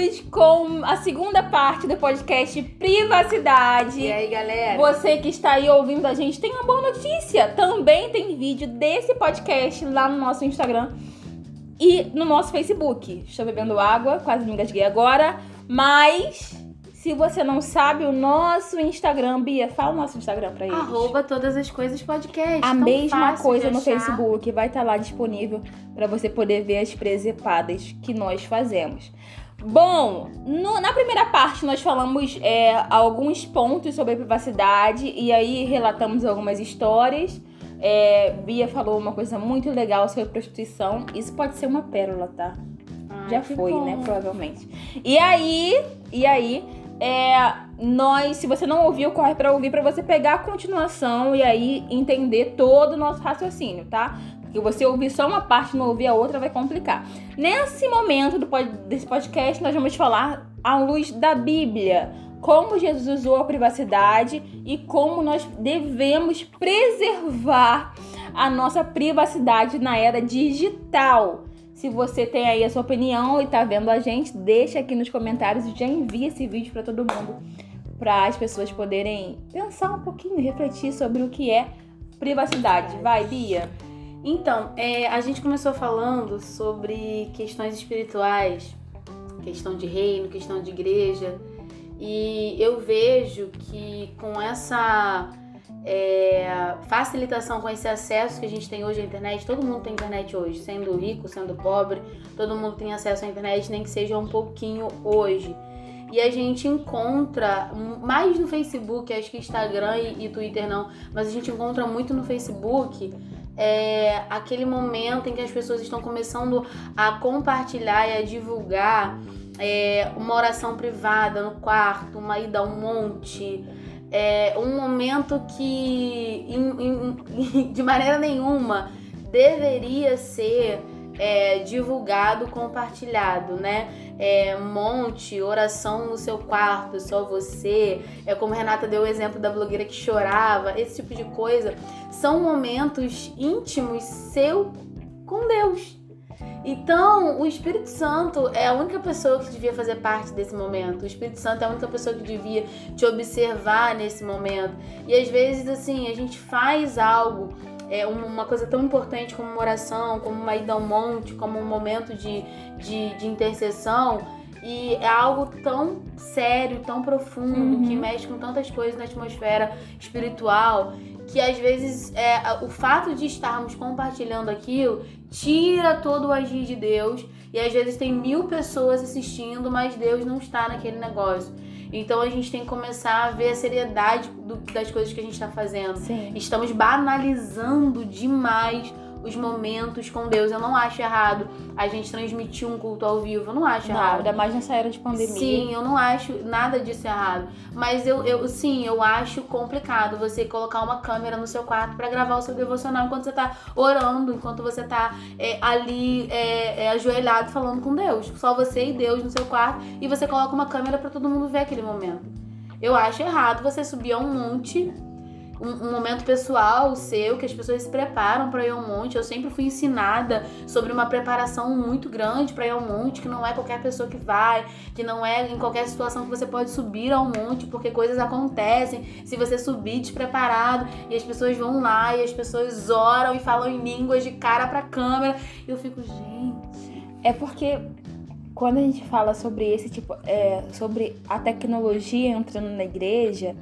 Voltamos com a segunda parte do podcast Privacidade. E aí, galera? Você que está aí ouvindo a gente tem uma boa notícia. Também tem vídeo desse podcast lá no nosso Instagram e no nosso Facebook. Estou bebendo água, quase me engasguei agora. Mas se você não sabe o nosso Instagram, Bia, fala o nosso Instagram pra eles. Arroba todas as coisas podcast. A mesma coisa no. Facebook, vai estar lá disponível para você poder ver as presepadas que nós fazemos. Bom, no- na primeira parte nós falamos é, alguns pontos sobre a privacidade e aí relatamos algumas histórias. É, Bia falou uma coisa muito legal sobre prostituição. Isso pode ser uma pérola, tá? Ai, Já foi, bom. né? Provavelmente. E aí, e aí, é, nós, se você não ouviu, corre pra ouvir pra você pegar a continuação e aí entender todo o nosso raciocínio, tá? Porque você ouvir só uma parte e não ouvir a outra vai complicar. Nesse momento do desse podcast, nós vamos falar à luz da Bíblia. Como Jesus usou a privacidade e como nós devemos preservar a nossa privacidade na era digital. Se você tem aí a sua opinião e tá vendo a gente, deixa aqui nos comentários e já envia esse vídeo para todo mundo, para as pessoas poderem pensar um pouquinho, refletir sobre o que é privacidade. Vai, Bia. Então, é, a gente começou falando sobre questões espirituais, questão de reino, questão de igreja, e eu vejo que com essa é, facilitação, com esse acesso que a gente tem hoje à internet, todo mundo tem internet hoje, sendo rico, sendo pobre, todo mundo tem acesso à internet, nem que seja um pouquinho hoje. E a gente encontra mais no Facebook, acho que Instagram e, e Twitter não, mas a gente encontra muito no Facebook é, aquele momento em que as pessoas estão começando a compartilhar e a divulgar é, uma oração privada no quarto, uma ida a um monte, é, um momento que em- em- de maneira nenhuma deveria ser é, divulgado, compartilhado, né? É, monte, oração no seu quarto, só você. É como Renata deu o exemplo da blogueira que chorava, esse tipo de coisa. São momentos íntimos seu com Deus. Então, o Espírito Santo é a única pessoa que devia fazer parte desse momento. O Espírito Santo é a única pessoa que devia te observar nesse momento. E às vezes, assim, a gente faz algo, é, uma coisa tão importante como uma oração, como uma ida ao monte, como um momento de, de, de intercessão. E é algo tão sério, tão profundo, Uhum. que mexe com tantas coisas na atmosfera espiritual, que às vezes é, o fato de estarmos compartilhando aquilo tira todo o agir de Deus. E às vezes tem mil pessoas assistindo, mas Deus não está naquele negócio. Então a gente tem que começar a ver a seriedade do- das coisas que a gente está fazendo. Sim. Estamos banalizando demais os momentos com Deus. Eu não acho errado a gente transmitir um culto ao vivo. Eu não acho Não, errado. ainda mais nessa era de pandemia. Sim, eu não acho nada disso errado. Mas eu, eu sim, eu acho complicado você colocar uma câmera no seu quarto pra gravar o seu devocional enquanto você tá orando, enquanto você tá é, ali é, é, ajoelhado falando com Deus. Só você e Deus no seu quarto e você coloca uma câmera pra todo mundo ver aquele momento. Eu acho errado você subir a um monte. Um, momento pessoal seu, que as pessoas se preparam pra ir ao monte. Eu sempre fui ensinada sobre uma preparação muito grande pra ir ao monte, que não é qualquer pessoa que vai, que não é em qualquer situação que você pode subir ao monte, porque coisas acontecem se você subir despreparado e as pessoas vão lá e as pessoas oram e falam em línguas de cara pra câmera. E eu fico, gente. É porque quando a gente fala sobre esse tipo, é, sobre a tecnologia entrando na igreja,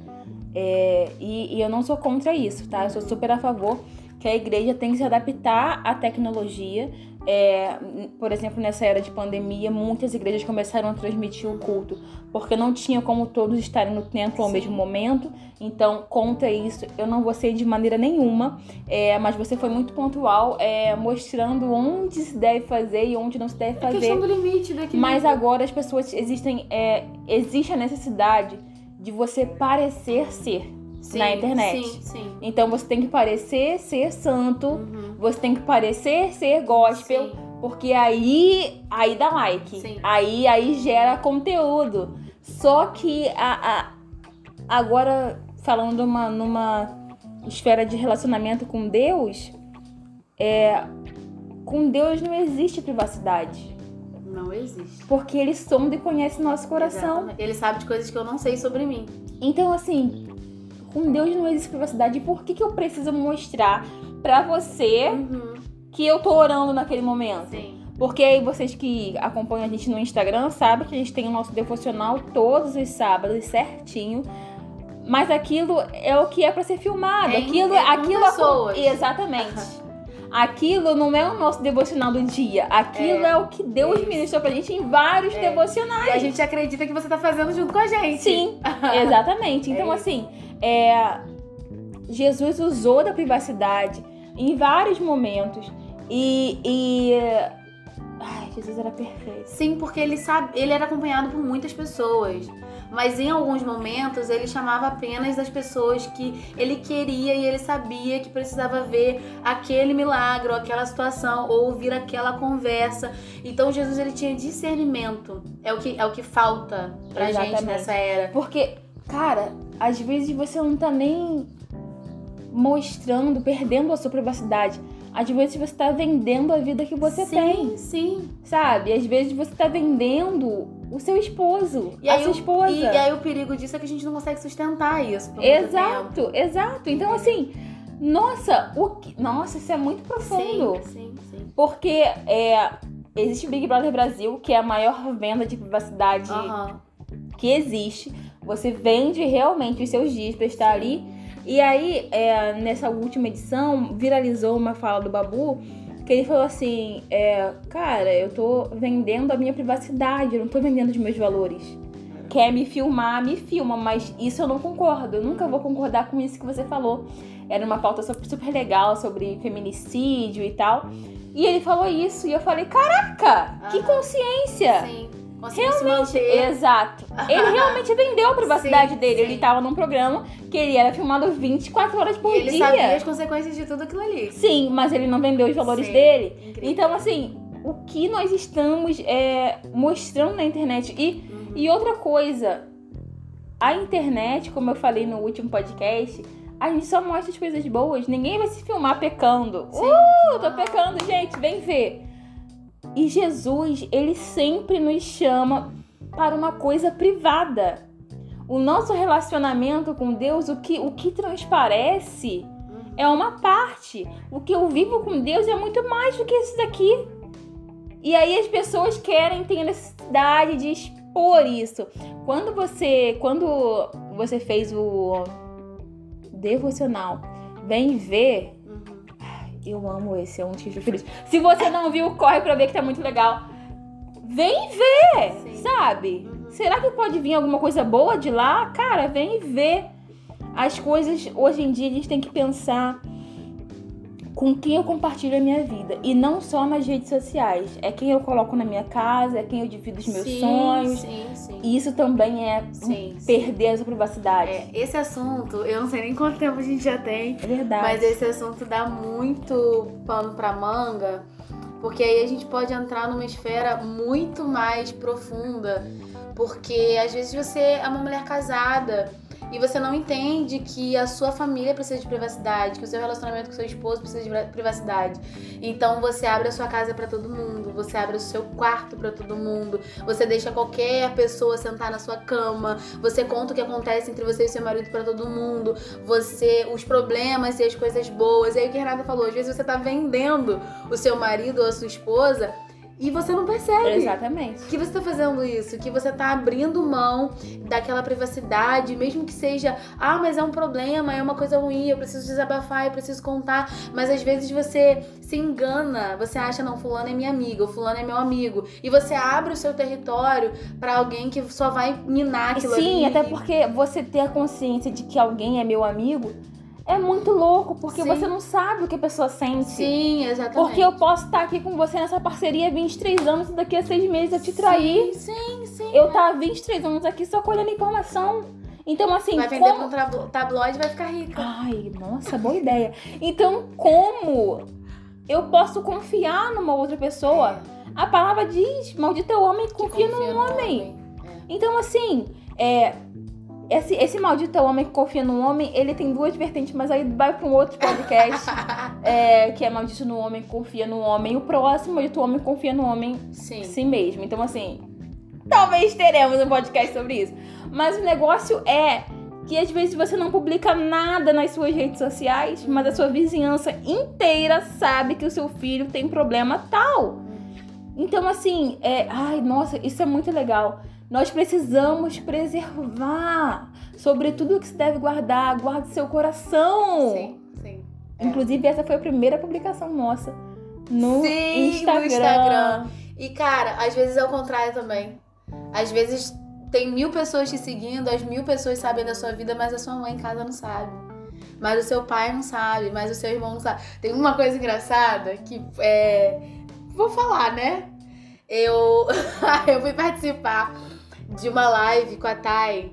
é, e, e eu não sou contra isso, tá? Eu sou super a favor que a igreja tem que se adaptar à tecnologia. É, por exemplo, nessa era de pandemia, muitas igrejas começaram a transmitir o culto porque não tinha como todos estarem no templo ao Sim. mesmo momento. Então, contra isso, eu não vou ser de maneira nenhuma. É, mas você foi muito pontual, é, mostrando onde se deve fazer e onde não se deve É fazer. questão do limite daquele. Mas agora as pessoas existem, é, existe a necessidade de você parecer ser Sim, na internet. Sim, sim. Então você tem que parecer ser santo, Uhum. você tem que parecer ser gospel, porque aí aí dá like, aí aí gera conteúdo. Só que a, a- agora falando uma, numa esfera de relacionamento com Deus, é, com Deus não existe privacidade. Não existe. Porque ele sonda e conhece nosso coração. Exatamente. Ele sabe de coisas que eu não sei sobre mim. Então, assim, com Deus não existe privacidade. Por que, que eu preciso mostrar pra você Uhum. que eu tô orando naquele momento? Sim. Porque aí vocês que acompanham a gente no Instagram sabem que a gente tem o nosso devocional todos os sábados, certinho. Mas aquilo é o que é pra ser filmado. É, aquilo, é aquilo pessoas. Exatamente. Aquilo não é o nosso devocional do dia. Aquilo é, É, o que Deus isso. ministrou pra gente em vários É. devocionais. E a gente acredita que você tá fazendo junto com a gente. Sim, exatamente. Então, É assim, é, Jesus usou da privacidade em vários momentos. E. e ai, Jesus era perfeito. Sim, porque ele sabe, ele era acompanhado por muitas pessoas. Mas em alguns momentos ele chamava apenas as pessoas que ele queria e ele sabia que precisava ver aquele milagre ou aquela situação ou ouvir aquela conversa. Então Jesus ele tinha discernimento. É o que é o que falta pra gente Exatamente. nessa era. Porque, cara, às vezes você não tá nem mostrando, perdendo a sua privacidade. Às vezes você tá vendendo a vida que você sim, tem, Sim. sabe? Às vezes você tá vendendo o seu esposo, E a aí, sua o- esposa. e, e aí o perigo disso é que a gente não consegue sustentar isso. Exato, exato. Então, assim, nossa, o que... nossa, isso é muito profundo. Sim, sim, sim. Porque é, existe o Big Brother Brasil, que é a maior venda de privacidade que existe. Você vende realmente os seus dias pra estar ali. E aí, é, nessa última edição, viralizou uma fala do Babu que ele falou assim: é, Cara, eu tô vendendo a minha privacidade, eu não tô vendendo os meus valores. Quer me filmar, me filma, mas isso eu não concordo. Eu nunca vou concordar com isso que você falou. Era uma pauta super, legal sobre feminicídio e tal. E ele falou isso, e eu falei: Caraca, que Aham. consciência! Sim. Conseguiu manter. Exato. Ele realmente vendeu a privacidade Sim, dele. Ele sim. tava num programa que ele era filmado 24 horas por E ele dia. sabia as consequências de tudo aquilo ali. Sim, mas ele não vendeu os valores Sim, dele. incrível. Então, assim, o que nós estamos é, mostrando na internet. E, Uhum. e outra coisa, a internet, como eu falei no último podcast, a gente só mostra as coisas boas. Ninguém vai se filmar pecando. Sim. Uh, tô pecando, gente, vem ver. E Jesus, ele sempre nos chama para uma coisa privada. O nosso relacionamento com Deus, o que, o que transparece é uma parte. O que eu vivo com Deus é muito mais do que isso daqui. E aí as pessoas querem ter necessidade de expor isso. Quando você, quando você fez o devocional, vem ver. Eu amo esse, é um dos que feliz. Se você não viu, corre pra ver que tá muito legal. Vem ver, Sim. sabe? Uhum. Será que pode vir alguma coisa boa de lá? Cara, vem ver. As coisas, hoje em dia, a gente tem que pensar com quem eu compartilho a minha vida. E não só nas redes sociais. É quem eu coloco na minha casa, é quem eu divido os meus sim, sonhos. Sim, sim. E isso também é Sim, sim. perder a sua privacidade. É, esse assunto, eu não sei nem quanto tempo a gente já tem, É verdade. mas esse assunto dá muito pano pra manga, porque aí a gente pode entrar numa esfera muito mais profunda, porque às vezes você é uma mulher casada e você não entende que a sua família precisa de privacidade, que o seu relacionamento com seu esposo precisa de privacidade. Então você abre a sua casa pra todo mundo, você abre o seu quarto pra todo mundo, você deixa qualquer pessoa sentar na sua cama, você conta o que acontece entre você e seu marido pra todo mundo, você os problemas e as coisas boas. E aí o que a Renata falou, às vezes você tá vendendo o seu marido ou a sua esposa e você não percebe. Exatamente. Que você tá fazendo isso, que você tá abrindo mão daquela privacidade, mesmo que seja, ah, mas é um problema, é uma coisa ruim, eu preciso desabafar, eu preciso contar, mas às vezes você se engana, você acha, não, fulano é minha amiga, ou fulano é meu amigo, e você abre o seu território pra alguém que só vai minar aquilo Sim, ali. até porque você ter a consciência de que alguém é meu amigo é muito louco, porque Sim. você não sabe o que a pessoa sente. Sim, exatamente. Porque eu posso estar aqui com você nessa parceria há 23 anos e daqui a seis meses eu te trair. Sim, sim, sim. Eu tá há 23 anos aqui só colhendo informação. Então, assim, Vai vender como... pra um tablo- tabloide e vai ficar rica. Ai, nossa, boa ideia. Então, como eu posso confiar numa outra pessoa? A palavra diz, maldito é o homem que Que confia no no homem. É. Então, assim, é, esse, esse maldito homem que confia no homem, ele tem duas vertentes, mas aí vai pra um outro podcast. é, que é maldito no homem confia no homem. O próximo, maldito homem que confia no homem Sim. si mesmo. Então, assim, talvez teremos um podcast sobre isso. Mas o negócio é que às vezes você não publica nada nas suas redes sociais, mas a sua vizinhança inteira sabe que o seu filho tem problema tal. Então, assim, é. Ai, nossa, isso é muito legal. Nós precisamos preservar. Sobre tudo que se deve guardar, guarde seu coração. Sim, sim. Inclusive, essa foi a primeira publicação nossa no Sim, Instagram. no Instagram. E, cara, às vezes é o contrário também. Às vezes tem mil pessoas te seguindo, as mil pessoas sabem da sua vida, mas a sua mãe em casa não sabe. Mas o seu pai não sabe, mas o seu irmão não sabe. Tem uma coisa engraçada que é. Vou falar, né? Eu, eu fui participar de uma live com a Thay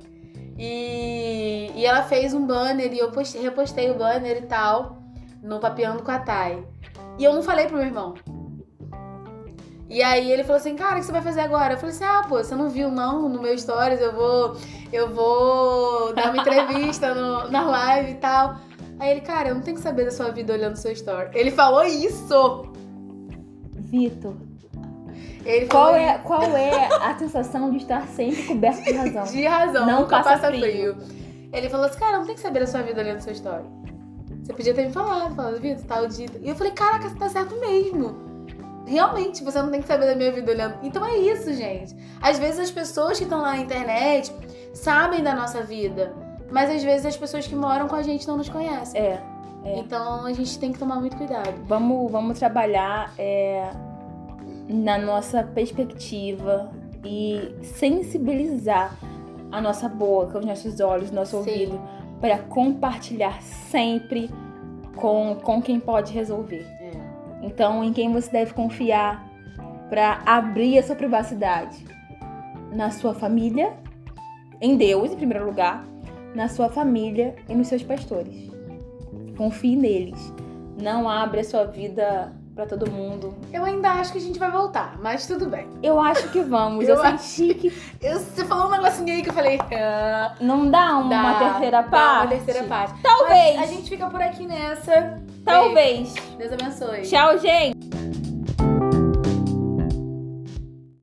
e, e ela fez um banner e eu postei, repostei o banner e tal no Papeando com a Thay. E eu não falei pro meu irmão. E aí ele falou assim, cara, o que você vai fazer agora? Eu falei assim, ah, pô, você não viu não no meu stories, eu vou. Eu vou dar uma entrevista no- na live e tal. Aí ele, cara, eu não tenho que saber da sua vida olhando seu story. Ele falou isso! Vitor, Ele qual falou é, qual é a sensação de estar sempre coberto de razão? De razão, Não nunca passa passa, frio. frio. Ele falou assim, cara, não tem que saber da sua vida olhando seu story. Você podia ter me falado, falado, Vitor, tal dia. E eu falei, caraca, você tá certo mesmo. Realmente, você não tem que saber da minha vida olhando. Então é isso, gente. Às vezes as pessoas que estão lá na internet sabem da nossa vida. Mas às vezes as pessoas que moram com a gente não nos conhecem. É, É. Então a gente tem que tomar muito cuidado. vamos, vamos trabalhar é, na nossa perspectiva e sensibilizar a nossa boca, os nossos olhos, nosso Sim. ouvido, para compartilhar sempre com, com quem pode resolver. É. Então, em quem você deve confiar para abrir a sua privacidade? Na sua família, em Deus, em primeiro lugar, na sua família e nos seus pastores. Confie neles. Não abre a sua vida para todo mundo. Eu ainda acho que a gente vai voltar, mas tudo bem. Eu acho que vamos. Eu, Eu senti que Eu- você falou um negocinho aí que eu falei. ah, não dá uma dá- terceira dá parte. Uma terceira parte. Talvez. Mas a gente fica por aqui nessa. Talvez. Beijo. Deus abençoe. Tchau, gente.